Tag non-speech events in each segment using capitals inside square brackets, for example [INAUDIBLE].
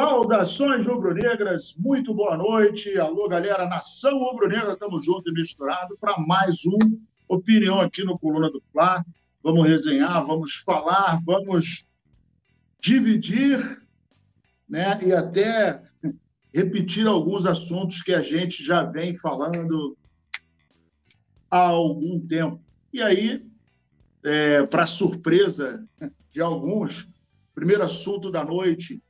Saudações rubro-negras, muito boa noite. Alô, galera, nação rubro-negra, estamos juntos e misturados para mais um Opinião aqui no Coluna do Fla. Vamos resenhar, vamos falar, vamos dividir né, e até repetir alguns assuntos que a gente já vem falando há algum tempo. E aí, é, para surpresa de alguns, primeiro assunto da noite,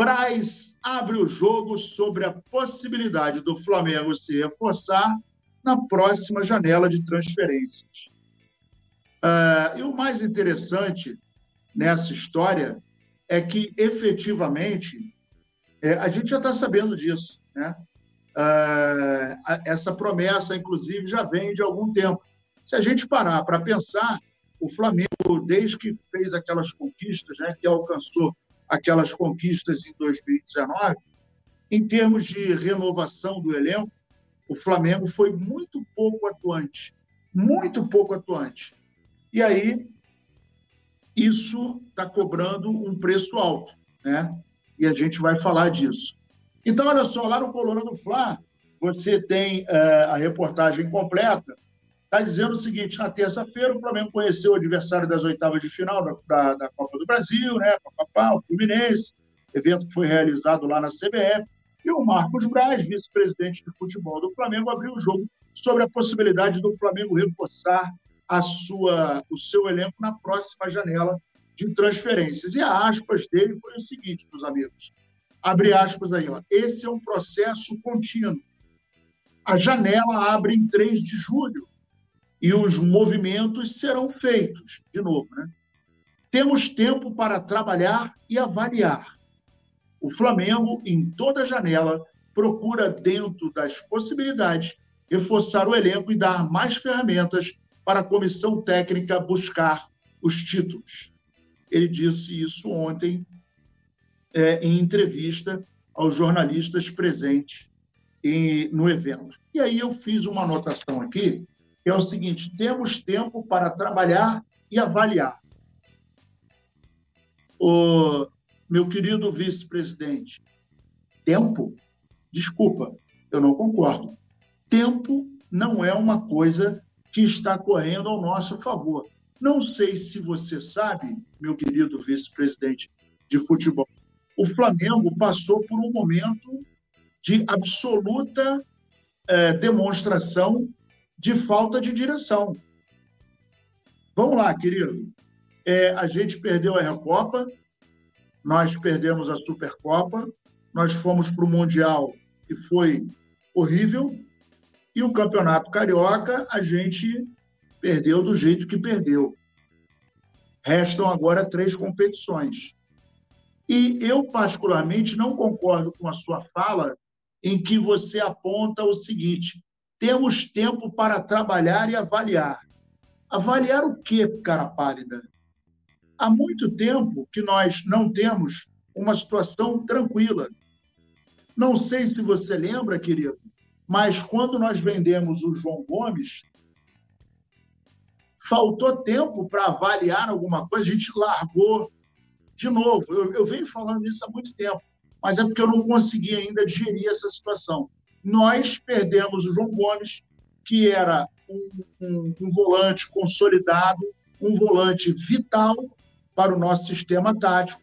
Braz abre o jogo sobre a possibilidade do Flamengo se reforçar na próxima janela de transferências. Uh, e o mais interessante nessa história é que, efetivamente, é, a gente já está sabendo disso. Né? Uh, essa promessa, inclusive, já vem de algum tempo. Se a gente parar para pensar, o Flamengo, desde que fez aquelas conquistas, né, que alcançou aquelas conquistas em 2019, em termos de renovação do elenco, o Flamengo foi muito pouco atuante, muito pouco atuante. E aí, isso está cobrando um preço alto, né? E a gente vai falar disso. Então, olha só, lá no Coluna do Fla, você tem uh, a reportagem completa está dizendo o seguinte: na terça-feira, o Flamengo conheceu o adversário das oitavas de final da, da, da Copa do Brasil, né? Papapá, o Fluminense, evento que foi realizado lá na CBF. E o Marcos Braz, vice-presidente de futebol do Flamengo, abriu o jogo sobre a possibilidade do Flamengo reforçar a sua, o seu elenco na próxima janela de transferências. E a aspas dele foi o seguinte, meus amigos. Abre aspas aí, ó. Esse é um processo contínuo. A janela abre em 3 de julho e os movimentos serão feitos, de novo. Né? Temos tempo para trabalhar e avaliar. O Flamengo, em toda janela, procura, dentro das possibilidades, reforçar o elenco e dar mais ferramentas para a comissão técnica buscar os títulos. Ele disse isso ontem é, em entrevista aos jornalistas presentes em, no evento. E aí eu fiz uma anotação aqui é o seguinte: temos tempo para trabalhar e avaliar. O meu querido vice-presidente, tempo? Desculpa, eu não concordo. Tempo não é uma coisa que está correndo ao nosso favor. Não sei se você sabe, meu querido vice-presidente de futebol, o Flamengo passou por um momento de absoluta é, demonstração de falta de direção. Vamos lá, querido. É, a gente perdeu a Recopa, nós perdemos a Supercopa, nós fomos para o Mundial e foi horrível, e o Campeonato Carioca a gente perdeu do jeito que perdeu. Restam agora três competições. E eu, particularmente, não concordo com a sua fala em que você aponta o seguinte: temos tempo para trabalhar e avaliar. Avaliar o quê, cara pálida? Há muito tempo que nós não temos uma situação tranquila. Não sei se você lembra, querido, mas quando nós vendemos o João Gomes, faltou tempo para avaliar alguma coisa, a gente largou de novo. Eu, eu venho falando isso há muito tempo, mas é porque eu não consegui ainda digerir essa situação nós perdemos o João Gomes, que era um, um, um volante consolidado, um volante vital para o nosso sistema tático,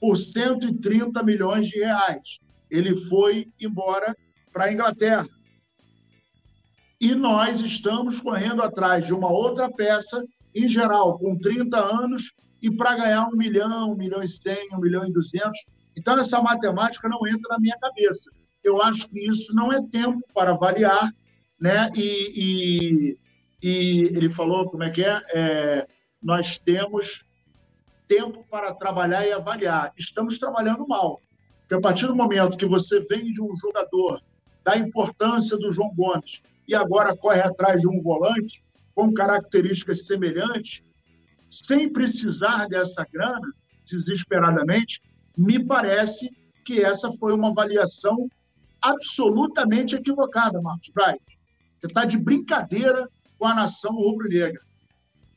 por 130 milhões de reais. Ele foi embora para a Inglaterra. E nós estamos correndo atrás de uma outra peça, em geral, com 30 anos, e para ganhar um milhão, um milhão e cem, um milhão e duzentos. Então, essa matemática não entra na minha cabeça eu acho que isso não é tempo para avaliar, né? E, e, e ele falou como é que é? é? Nós temos tempo para trabalhar e avaliar. Estamos trabalhando mal, porque a partir do momento que você vende um jogador da importância do João Gomes e agora corre atrás de um volante com características semelhantes, sem precisar dessa grana, desesperadamente, me parece que essa foi uma avaliação absolutamente equivocada, Marcos Braz. Você está de brincadeira com a nação rubro-negra.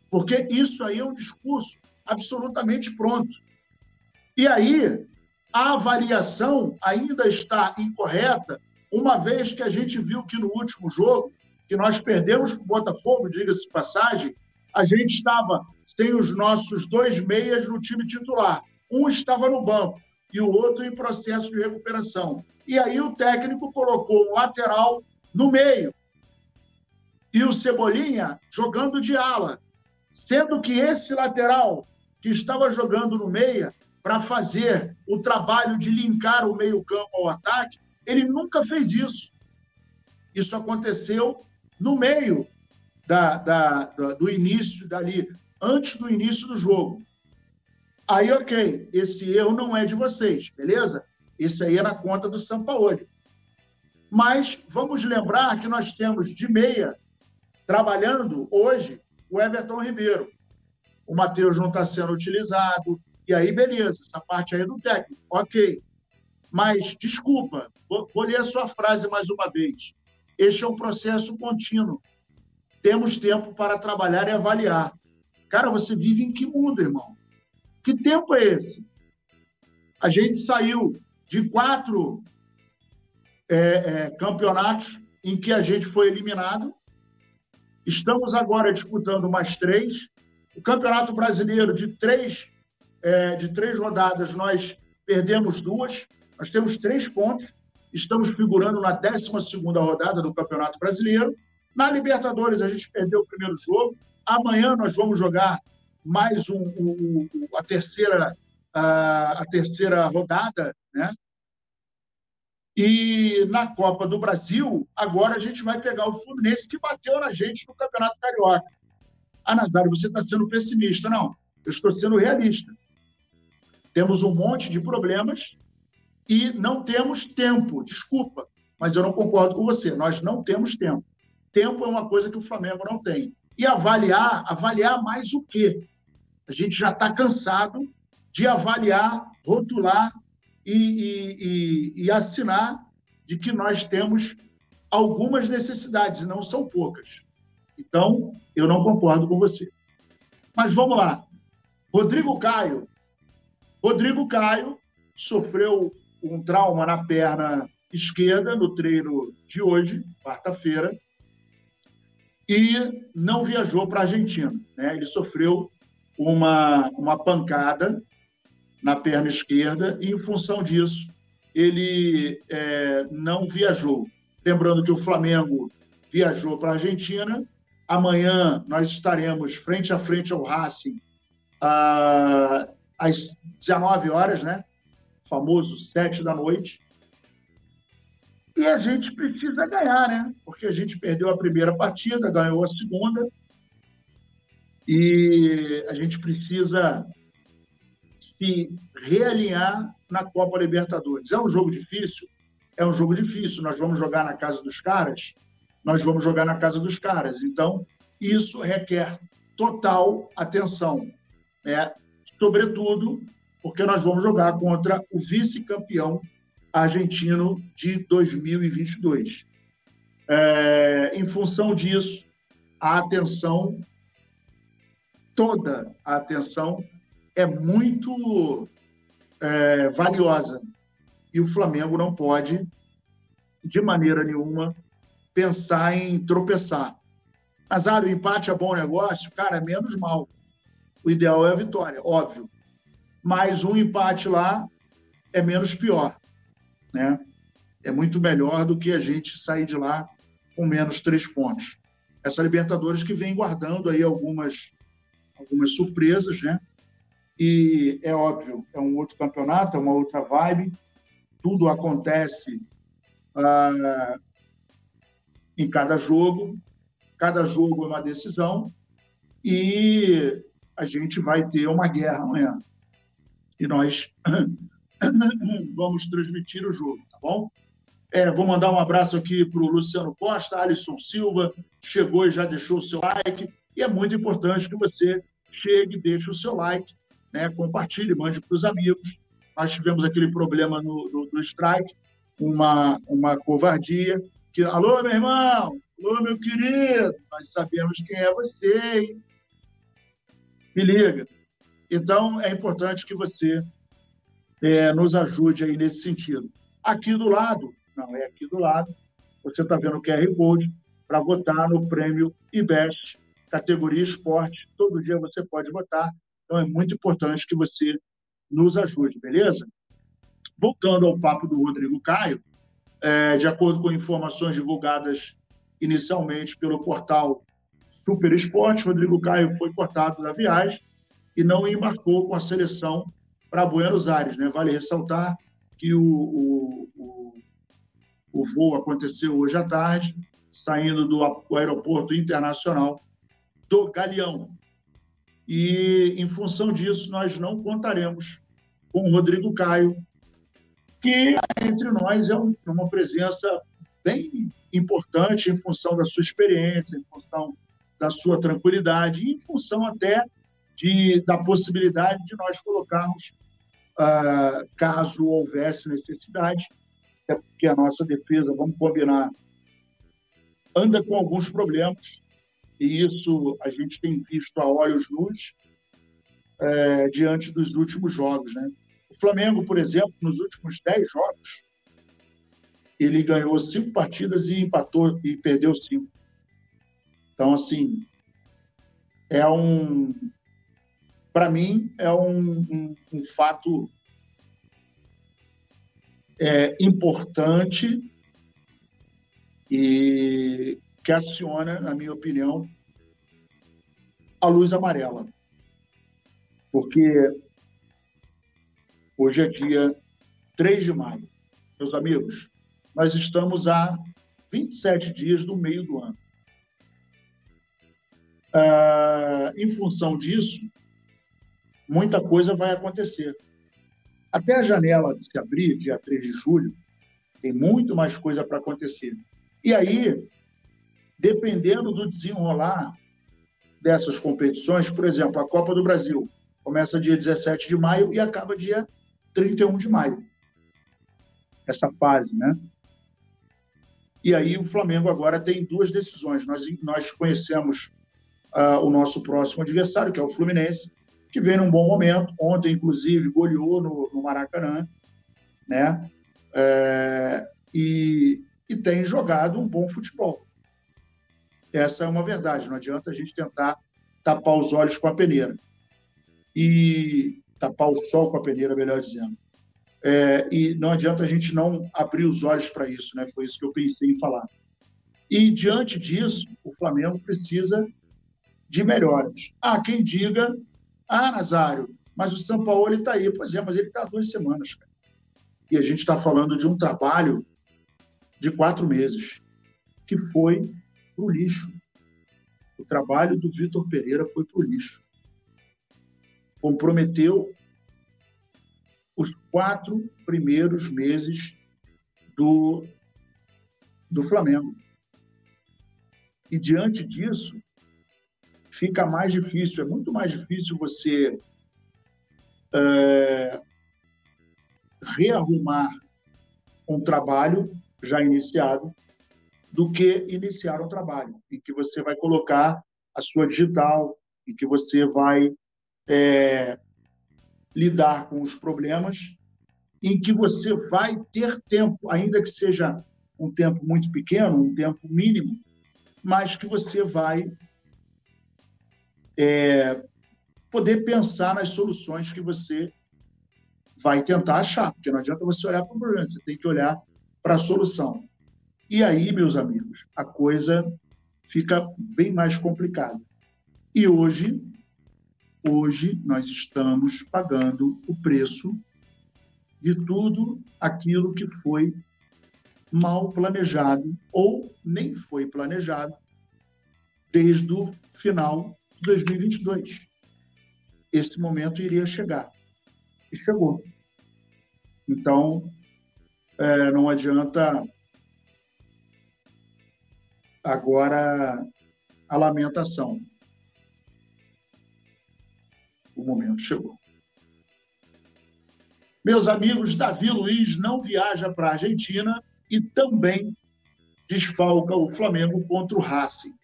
Porque isso aí é um discurso absolutamente pronto. E aí, a avaliação ainda está incorreta, uma vez que a gente viu que no último jogo, que nós perdemos para o Botafogo, diga-se de passagem, a gente estava sem os nossos dois meias no time titular. Um estava no banco e o outro em processo de recuperação. E aí o técnico colocou um lateral no meio e o Cebolinha jogando de ala, sendo que esse lateral que estava jogando no meia para fazer o trabalho de linkar o meio-campo ao ataque, ele nunca fez isso. Isso aconteceu no meio da, da, da, do início dali, antes do início do jogo. Aí, ok, esse erro não é de vocês, beleza? Esse aí é na conta do Sampaoli. Mas vamos lembrar que nós temos de meia, trabalhando hoje, o Everton Ribeiro. O Matheus não está sendo utilizado, e aí, beleza, essa parte aí é do técnico, ok. Mas, desculpa, vou, vou ler a sua frase mais uma vez. Este é um processo contínuo. Temos tempo para trabalhar e avaliar. Cara, você vive em que mundo, irmão? Que tempo é esse? A gente saiu de quatro é, é, campeonatos em que a gente foi eliminado. Estamos agora disputando mais três. O Campeonato Brasileiro de três, é, de três rodadas, nós perdemos duas. Nós temos três pontos. Estamos figurando na 12 rodada do Campeonato Brasileiro. Na Libertadores, a gente perdeu o primeiro jogo. Amanhã nós vamos jogar mais um, um, a terceira a, a, terceira rodada, né? E na Copa do Brasil, agora a gente vai pegar o Fluminense que bateu na gente no Campeonato Carioca. Ah, Nazário, você está sendo pessimista. Não, eu estou sendo realista. Temos um monte de problemas e não temos tempo. Desculpa, mas eu não concordo com você. Nós não temos tempo. Tempo é uma coisa que o Flamengo não tem. E avaliar, avaliar mais o quê? A gente já está cansado de avaliar, rotular e, e, e, e assinar de que nós temos algumas necessidades, não são poucas. Então, eu não concordo com você. Mas vamos lá. Rodrigo Caio. Rodrigo Caio sofreu um trauma na perna esquerda no treino de hoje, quarta-feira, e não viajou para a Argentina. Né? Ele sofreu uma, uma pancada na perna esquerda e, em função disso, ele é, não viajou. Lembrando que o Flamengo viajou para a Argentina. Amanhã nós estaremos frente a frente ao Racing ah, às 19 horas, né? Famoso 7 da noite. E a gente precisa ganhar, né? Porque a gente perdeu a primeira partida, ganhou a segunda e a gente precisa se realinhar na Copa Libertadores. É um jogo difícil? É um jogo difícil. Nós vamos jogar na casa dos caras? Nós vamos jogar na casa dos caras. Então, isso requer total atenção. Né? Sobretudo porque nós vamos jogar contra o vice-campeão argentino de 2022. É, em função disso, a atenção toda a atenção é muito é, valiosa. E o Flamengo não pode, de maneira nenhuma, pensar em tropeçar. Azar, o empate é bom negócio? Cara, é menos mal. O ideal é a vitória, óbvio. Mas um empate lá é menos pior. Né? É muito melhor do que a gente sair de lá com menos três pontos. Essa Libertadores que vem guardando aí algumas algumas surpresas, né? E é óbvio, é um outro campeonato, é uma outra vibe, tudo acontece ah, em cada jogo, cada jogo é uma decisão e a gente vai ter uma guerra amanhã. E nós [CLEARS THROAT] [COUGHS] vamos transmitir o jogo, tá bom? É, vou mandar um abraço aqui para o Luciano Costa, Alisson Silva, chegou e já deixou o seu like. E é muito importante que você chegue, deixe o seu like, né, compartilhe, mande para os amigos. Nós tivemos aquele problema no, no, no strike, uma, uma covardia. Que, alô, meu irmão! Alô, meu querido! Nós sabemos quem é você, hein? Me liga. Então, é importante que você é, nos ajude aí nesse sentido. Aqui do lado, não é aqui do lado, você está vendo o QR Code para votar no prêmio IBEST, categoria esporte. Todo dia você pode votar, então é muito importante que você nos ajude, beleza? Voltando ao papo do Rodrigo Caio, é, de acordo com informações divulgadas inicialmente pelo portal Super Esporte, Rodrigo Caio foi cortado da viagem e não embarcou com a seleção para Buenos Aires. Né? Vale ressaltar que o, o, o, o voo aconteceu hoje à tarde, saindo do aeroporto internacional do Galeão. E, em função disso, nós não contaremos com o Rodrigo Caio, que entre nós é uma presença bem importante em função da sua experiência, em função da sua tranquilidade em função até de, da possibilidade de nós colocarmos, uh, caso houvesse necessidade, é porque a nossa defesa, vamos combinar, anda com alguns problemas, e isso a gente tem visto a olhos nus é, diante dos últimos jogos. Né? O Flamengo, por exemplo, nos últimos 10 jogos, ele ganhou cinco partidas e empatou e perdeu cinco. Então, assim, é um. Para mim, é um, um, um fato é, importante e que aciona, na minha opinião, a luz amarela. Porque hoje é dia 3 de maio. Meus amigos, nós estamos a 27 dias do meio do ano. Ah, em função disso, muita coisa vai acontecer. Até a janela de se abrir, dia 3 de julho, tem muito mais coisa para acontecer. E aí, dependendo do desenrolar dessas competições, por exemplo, a Copa do Brasil começa dia 17 de maio e acaba dia 31 de maio. Essa fase, né? E aí o Flamengo agora tem duas decisões. Nós, nós conhecemos uh, o nosso próximo adversário, que é o Fluminense, que vem num bom momento. Ontem, inclusive, goleou no, no Maracanã, né? É, e, e tem jogado um bom futebol. Essa é uma verdade. Não adianta a gente tentar tapar os olhos com a peneira. E tapar o sol com a peneira, melhor dizendo. É, e não adianta a gente não abrir os olhos para isso, né? Foi isso que eu pensei em falar. E diante disso, o Flamengo precisa de melhoras. Há quem diga, ah, Nazário, mas o São Paulo está aí. Pois é, mas ele está há duas semanas. Cara. E a gente está falando de um trabalho de quatro meses, que foi para o lixo. O trabalho do Vitor Pereira foi para o lixo. Comprometeu os quatro primeiros meses do, do Flamengo. E diante disso, fica mais difícil, é muito mais difícil você é, rearrumar um trabalho já iniciado do que iniciar um trabalho, em que você vai colocar a sua digital, em que você vai é, lidar com os problemas, em que você vai ter tempo, ainda que seja um tempo muito pequeno, um tempo mínimo, mas que você vai é, poder pensar nas soluções que você vai tentar achar, porque não adianta você olhar para o problema, você tem que olhar para a solução. E aí, meus amigos, a coisa fica bem mais complicada. E hoje, hoje nós estamos pagando o preço de tudo aquilo que foi mal planejado ou nem foi planejado desde o final 2022. Esse momento iria chegar. E chegou. Então, é, não adianta agora a lamentação. O momento chegou. Meus amigos, Davi Luiz não viaja para a Argentina e também desfalca o Flamengo contra o Racing.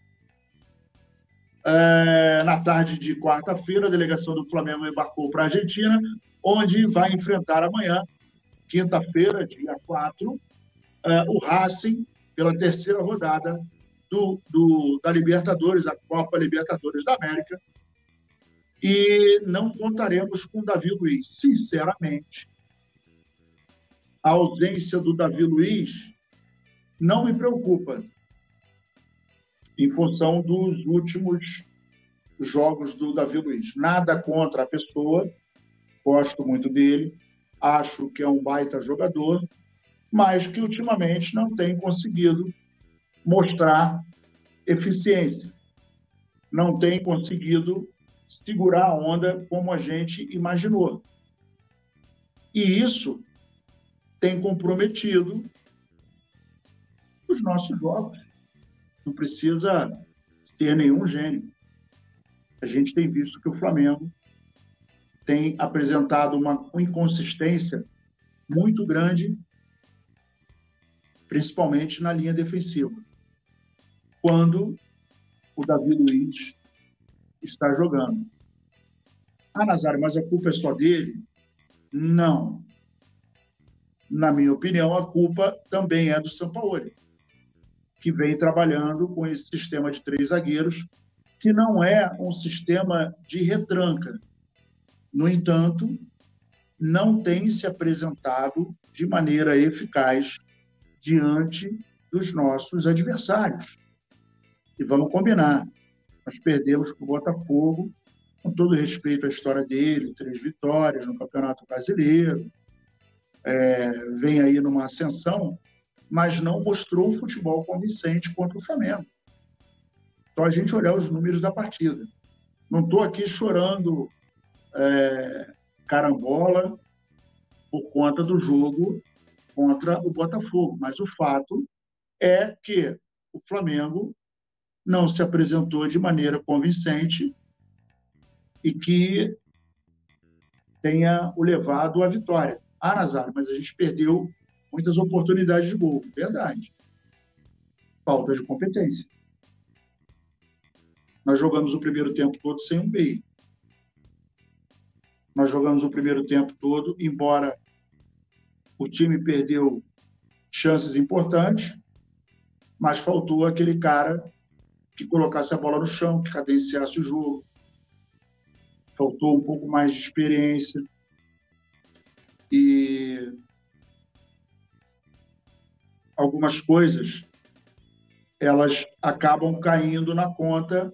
É, na tarde de quarta-feira, a delegação do Flamengo embarcou para a Argentina, onde vai enfrentar amanhã, quinta-feira, dia 4, é, o Racing, pela terceira rodada do, do, da Libertadores, a Copa Libertadores da América. E não contaremos com o Davi Luiz. Sinceramente, a ausência do Davi Luiz não me preocupa, em função dos últimos jogos do Davi Luiz. Nada contra a pessoa, gosto muito dele, acho que é um baita jogador, mas que ultimamente não tem conseguido mostrar eficiência, não tem conseguido segurar a onda como a gente imaginou. E isso tem comprometido os nossos jogos. Não precisa ser nenhum gênio. A gente tem visto que o Flamengo tem apresentado uma inconsistência muito grande, principalmente na linha defensiva. Quando o Davi Luiz está jogando. Ah, Nazário, mas a culpa é só dele? Não. Na minha opinião, a culpa também é do Sampaoli, que vem trabalhando com esse sistema de três zagueiros, que não é um sistema de retranca, no entanto, não tem se apresentado de maneira eficaz diante dos nossos adversários. E vamos combinar, nós perdemos para o Botafogo, com todo respeito à história dele, três vitórias no Campeonato Brasileiro, é, vem aí numa ascensão, mas não mostrou um futebol convincente contra o Flamengo. Então a gente olhar os números da partida. Não estou aqui chorando é, carambola por conta do jogo contra o Botafogo. Mas o fato é que o Flamengo não se apresentou de maneira convincente e que tenha o levado à vitória. Ah, Nazário, mas a gente perdeu muitas oportunidades de gol. Verdade. Falta de competência. Nós jogamos o primeiro tempo todo sem um meio. Nós jogamos o primeiro tempo todo, embora o time perdeu chances importantes, mas faltou aquele cara que colocasse a bola no chão, que cadenciasse o jogo. Faltou um pouco mais de experiência. E algumas coisas elas acabam caindo na conta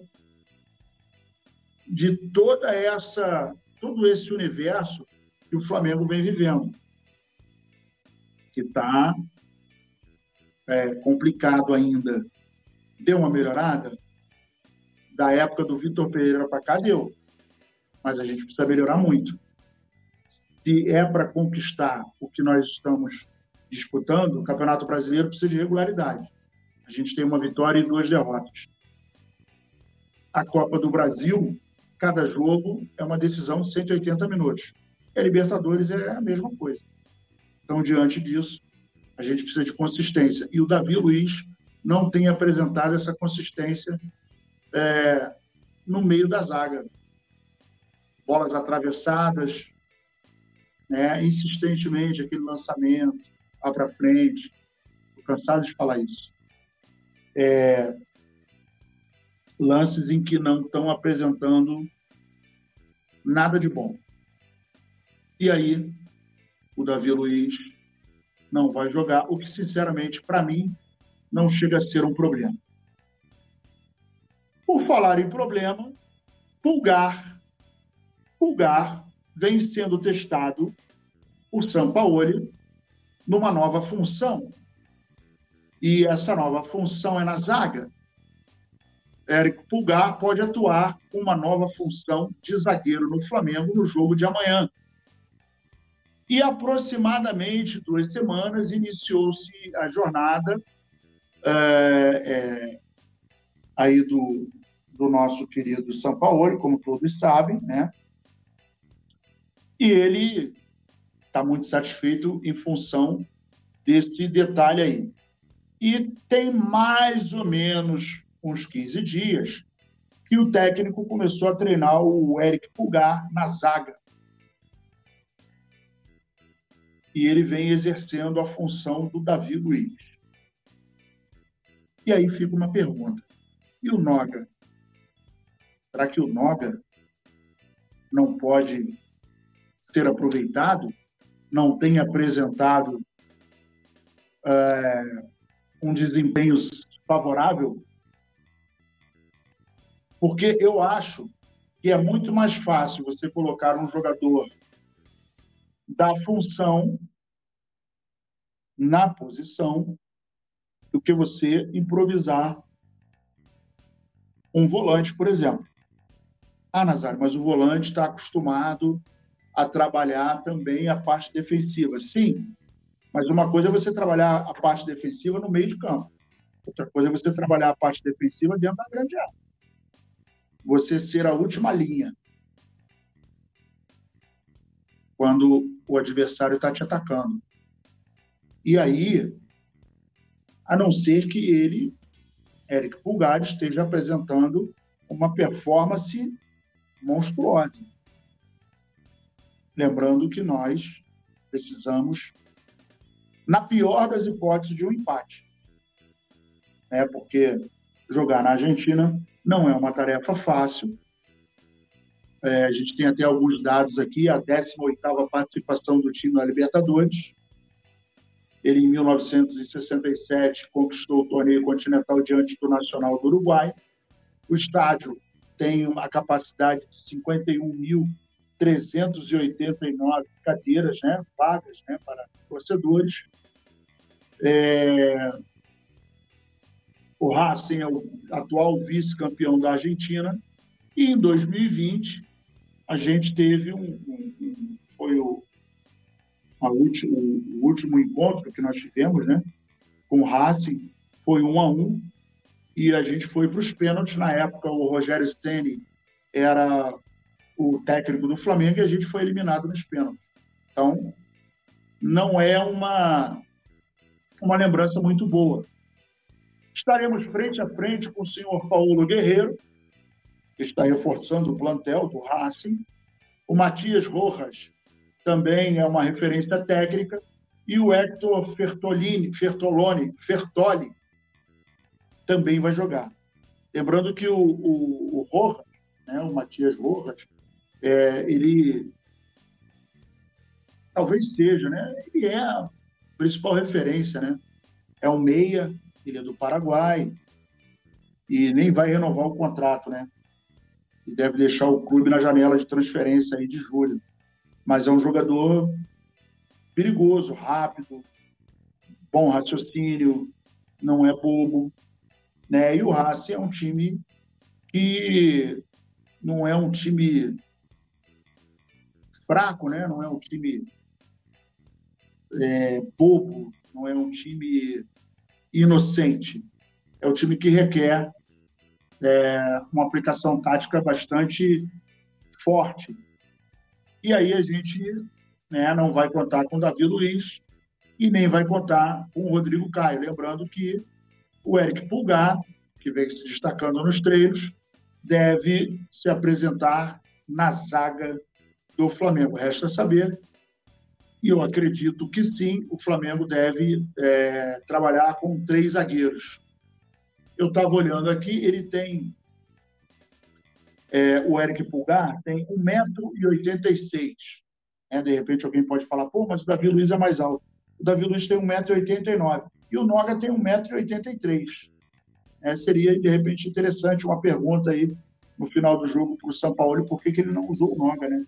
de toda essa todo esse universo que o Flamengo vem vivendo, que está é, complicado ainda. Deu uma melhorada? Da época do Vitor Pereira para cá, deu. Mas a gente precisa melhorar muito. Se é para conquistar o que nós estamos disputando, o Campeonato Brasileiro precisa de regularidade. A gente tem uma vitória e duas derrotas. A Copa do Brasil cada jogo é uma decisão de 180 minutos. E a Libertadores é a mesma coisa. Então, diante disso, a gente precisa de consistência. E o Davi Luiz não tem apresentado essa consistência é, no meio da zaga. Bolas atravessadas, né, insistentemente, aquele lançamento lá para frente. Estou cansado de falar isso. É, lances em que não estão apresentando nada de bom. E aí, o Davi Luiz não vai jogar, o que, sinceramente, para mim, não chega a ser um problema. Por falar em problema, Pulgar, Pulgar vem sendo testado por Sampaoli numa nova função. E essa nova função é na zaga. Érico Pulgar pode atuar com uma nova função de zagueiro no Flamengo no jogo de amanhã. E aproximadamente duas semanas iniciou-se a jornada é, é, aí do, do nosso querido São Paulo, como todos sabem, né? E ele está muito satisfeito em função desse detalhe aí. E tem mais ou menos uns 15 dias, que o técnico começou a treinar o Eric Pulgar na zaga. e ele vem exercendo a função do Davi Luiz. E aí fica uma pergunta: e o Noga? Será que o Noga não pode ser aproveitado? Não tem apresentado é, um desempenho favorável? Porque eu acho que é muito mais fácil você colocar um jogador da função na posição do que você improvisar um volante, por exemplo. Ah, Nazário, mas o volante está acostumado a trabalhar também a parte defensiva. Sim, mas uma coisa é você trabalhar a parte defensiva no meio de campo. Outra coisa é você trabalhar a parte defensiva dentro da grande área. Você ser a última linha. Quando o adversário está te atacando. E aí, a não ser que ele, Eric Pulgar, esteja apresentando uma performance monstruosa. Lembrando que nós precisamos, na pior das hipóteses, de um empate. É porque jogar na Argentina não é uma tarefa fácil. É, a gente tem até alguns dados aqui, a 18ª participação do time na Libertadores, ele, em 1967, conquistou o torneio continental diante do Nacional do Uruguai. O estádio tem uma capacidade de 51.389 cadeiras, né, vagas né, para torcedores. É... O Racing é o atual vice-campeão da Argentina. E em 2020, a gente teve um, um, um foi o o último encontro que nós tivemos, né, com o Racing, foi um a um e a gente foi para os pênaltis. Na época, o Rogério Ceni era o técnico do Flamengo e a gente foi eliminado nos pênaltis. Então, não é uma, uma lembrança muito boa. Estaremos frente a frente com o senhor Paulo Guerreiro, que está reforçando o plantel do Racing, o Matias Rojas, também é uma referência técnica, e o Hector Fertolini, Fertoloni, Fertoli também vai jogar. Lembrando que o, o, o Rojas, né, o Matias Rojas, é, ele talvez seja, né? Ele é a principal referência, né? É o meia, ele é do Paraguai e nem vai renovar o contrato, né? E deve deixar o clube na janela de transferência aí de julho mas é um jogador perigoso, rápido, bom raciocínio, não é bobo, né? E o Racing é um time que não é um time fraco, né? Não é um time é, bobo, não é um time inocente. É um time que requer é, uma aplicação tática bastante forte e aí a gente né, não vai contar com o Davi Luiz e nem vai contar com o Rodrigo Caio. Lembrando que o Eric Pulgar, que vem se destacando nos treinos, deve se apresentar na zaga do Flamengo. Resta saber. E eu acredito que sim, o Flamengo deve é, trabalhar com três zagueiros. Eu estava olhando aqui, ele tem é, o Eric Pulgar tem 1,86m. É, de repente alguém pode falar, pô, mas o Davi Luiz é mais alto. O Davi Luiz tem 1,89m. E o Noga tem 1,83m. É, seria, de repente, interessante uma pergunta aí no final do jogo para o São Paulo, por que, que ele não usou o Noga, né?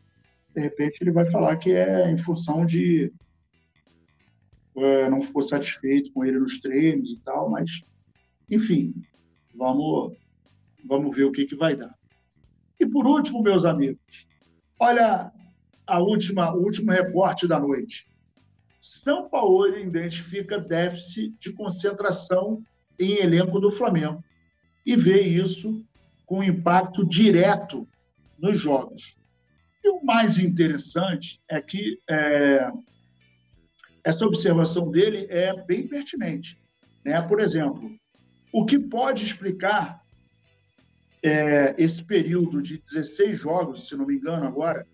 De repente ele vai falar que é em função de é, não ficou satisfeito com ele nos treinos e tal, mas, enfim, vamos, vamos ver o que, que vai dar. E por último, meus amigos, olha a última, o último reporte da noite. São Paulo identifica déficit de concentração em elenco do Flamengo e vê isso com impacto direto nos jogos. E o mais interessante é que é, essa observação dele é bem pertinente. Né? Por exemplo, o que pode explicar é, esse período de 16 jogos, se não me engano agora,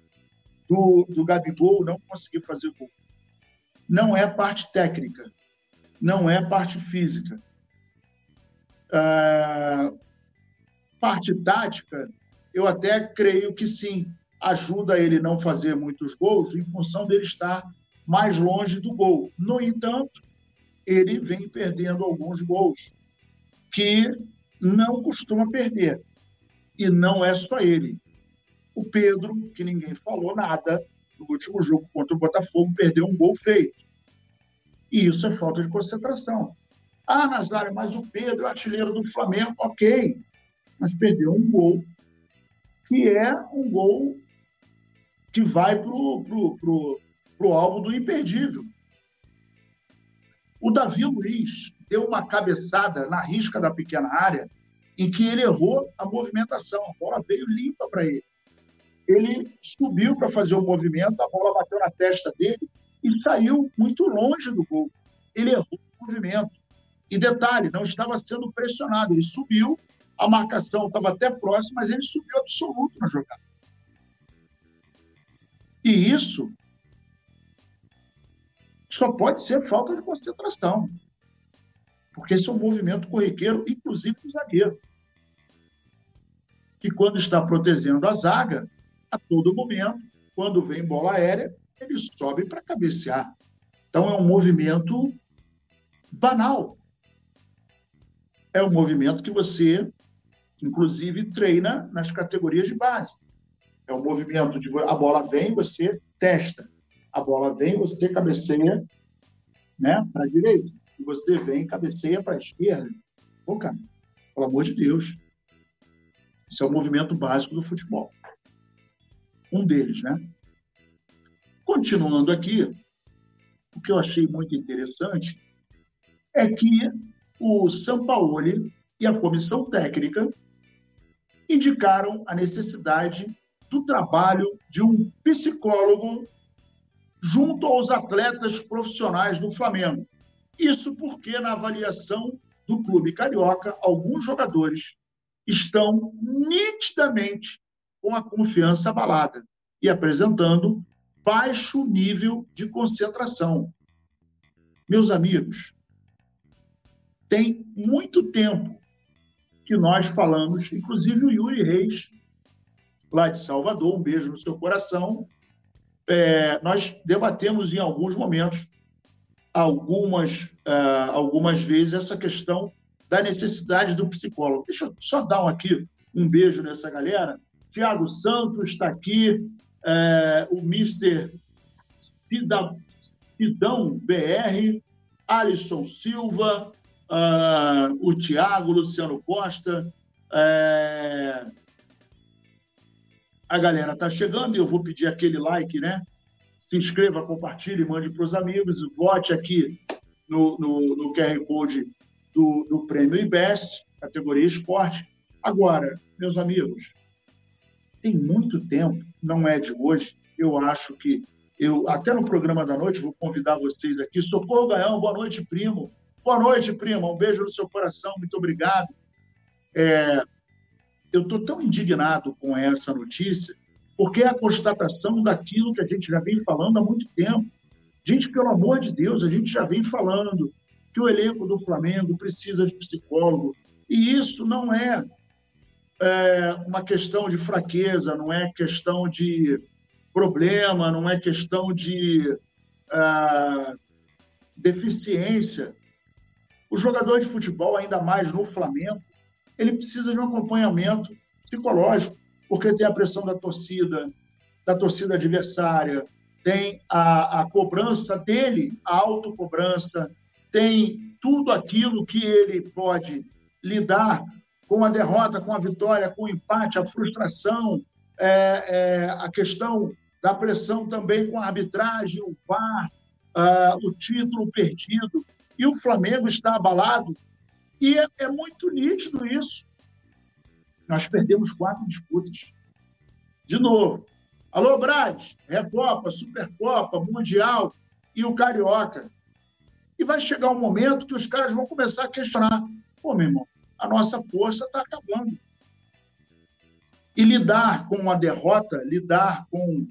do, do Gabigol não conseguir fazer gol. não é parte técnica, não é parte física. Uh, parte tática, eu até creio que sim, ajuda ele não fazer muitos gols em função dele estar mais longe do gol. No entanto, ele vem perdendo alguns gols que não costuma perder. E não é só ele. O Pedro, que ninguém falou nada, no último jogo contra o Botafogo, perdeu um gol feito. E isso é falta de concentração. Ah, Nazário, mas o Pedro é artilheiro do Flamengo. Ok, mas perdeu um gol que é um gol que vai para o pro, pro, pro alvo do imperdível. O Davi Luiz deu uma cabeçada na risca da pequena área em que ele errou a movimentação. A bola veio limpa para ele. Ele subiu para fazer o movimento, a bola bateu na testa dele e saiu muito longe do gol. Ele errou o movimento. E detalhe, não estava sendo pressionado. Ele subiu, a marcação estava até próxima, mas ele subiu absoluto na jogada. E isso só pode ser falta de concentração. Porque esse é um movimento corriqueiro, inclusive do zagueiro. Que quando está protegendo a zaga, a todo momento, quando vem bola aérea, ele sobe para cabecear. Então é um movimento banal. É um movimento que você, inclusive, treina nas categorias de base. É um movimento de a bola vem, você testa. A bola vem, você cabeceia né, para a direita. E você vem, cabeceia para a esquerda. Pô, cara, pelo amor de Deus. Esse é o movimento básico do futebol. Um deles, né? Continuando aqui, o que eu achei muito interessante é que o Sampaoli e a comissão técnica indicaram a necessidade do trabalho de um psicólogo junto aos atletas profissionais do Flamengo. Isso porque, na avaliação do clube carioca, alguns jogadores estão nitidamente com a confiança abalada e apresentando baixo nível de concentração. Meus amigos, tem muito tempo que nós falamos, inclusive o Yuri Reis, lá de Salvador, um beijo no seu coração. É, nós debatemos em alguns momentos, algumas, uh, algumas vezes, essa questão da necessidade do psicólogo. Deixa eu só dar um aqui um beijo nessa galera. Tiago Santos está aqui, é, o Mister Cidão BR, Alisson Silva, uh, o Tiago, Luciano Costa. É... A galera está chegando e eu vou pedir aquele like, né? Se inscreva, compartilhe, mande para os amigos, vote aqui no, no, no QR Code do, do Prêmio IBEST, categoria esporte. Agora, meus amigos, tem muito tempo, não é de hoje, eu acho que eu, até no programa da noite, vou convidar vocês aqui. Socorro Gaião, boa noite, primo. Boa noite, prima. Um beijo no seu coração. Muito obrigado. É, eu estou tão indignado com essa notícia, porque é a constatação daquilo que a gente já vem falando há muito tempo. Gente, pelo amor de Deus, a gente já vem falando que o elenco do Flamengo precisa de psicólogo. E isso não é, é uma questão de fraqueza, não é questão de problema, não é questão de uh, deficiência. O jogador de futebol, ainda mais no Flamengo, ele precisa de um acompanhamento psicológico, porque tem a pressão da torcida, da torcida adversária, tem a, a cobrança dele, a autocobrança, tem tudo aquilo que ele pode lidar com a derrota, com a vitória, com o empate, a frustração, é, é, a questão da pressão também com a arbitragem, o VAR, uh, o título perdido e o Flamengo está abalado. E é, é muito nítido isso. Nós perdemos quatro disputas. De novo. Alô, Braz, Recopa, Supercopa, Mundial e o Carioca. E vai chegar um momento que os caras vão começar a questionar. Pô, meu irmão, a nossa força está acabando. E lidar com a derrota, lidar com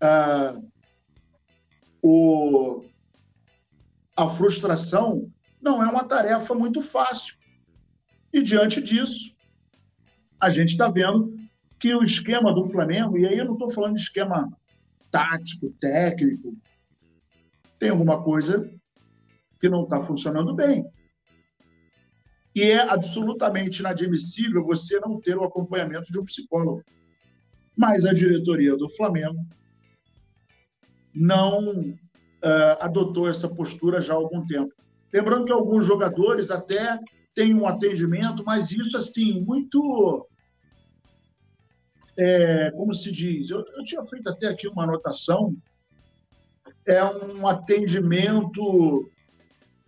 ah, o, a frustração não é uma tarefa muito fácil. E diante disso, a gente está vendo que o esquema do Flamengo, e aí eu não estou falando de esquema tático, técnico, tem alguma coisa que não está funcionando bem. E é absolutamente inadmissível você não ter o acompanhamento de um psicólogo. Mas a diretoria do Flamengo não uh, adotou essa postura já há algum tempo. Lembrando que alguns jogadores até têm um atendimento, mas isso, assim, muito. É, como se diz? Eu, eu tinha feito até aqui uma anotação. É um atendimento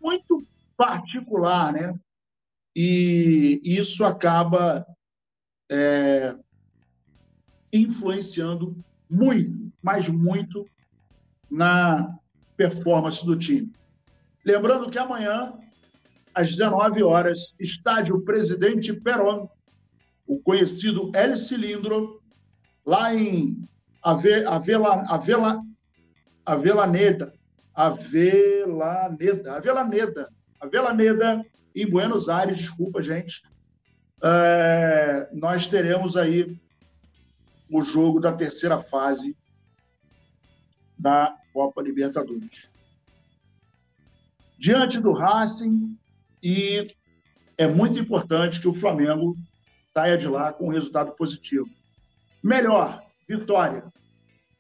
muito particular, né? E isso acaba é, influenciando muito, mas muito na performance do time. Lembrando que amanhã, às 19 horas, estádio Presidente Perón, o conhecido El Cilindro, lá em Avela, Avela, Avelaneda, Avelaneda, Avelaneda, Avelaneda, em Buenos Aires, desculpa, gente. É, nós teremos aí o jogo da terceira fase da Copa Libertadores. Diante do Racing, e é muito importante que o Flamengo saia de lá com um resultado positivo. Melhor, vitória.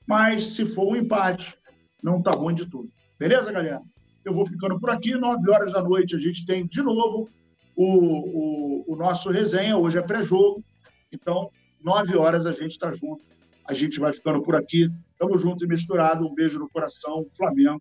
Mas se for um empate, não tá bom de tudo. Beleza, galera? Eu vou ficando por aqui. Nove horas da noite a gente tem de novo o, o, o nosso resenha. Hoje é pré-jogo. Então, nove horas a gente está junto. A gente vai ficando por aqui. Tamo junto e misturado. Um beijo no coração. Flamengo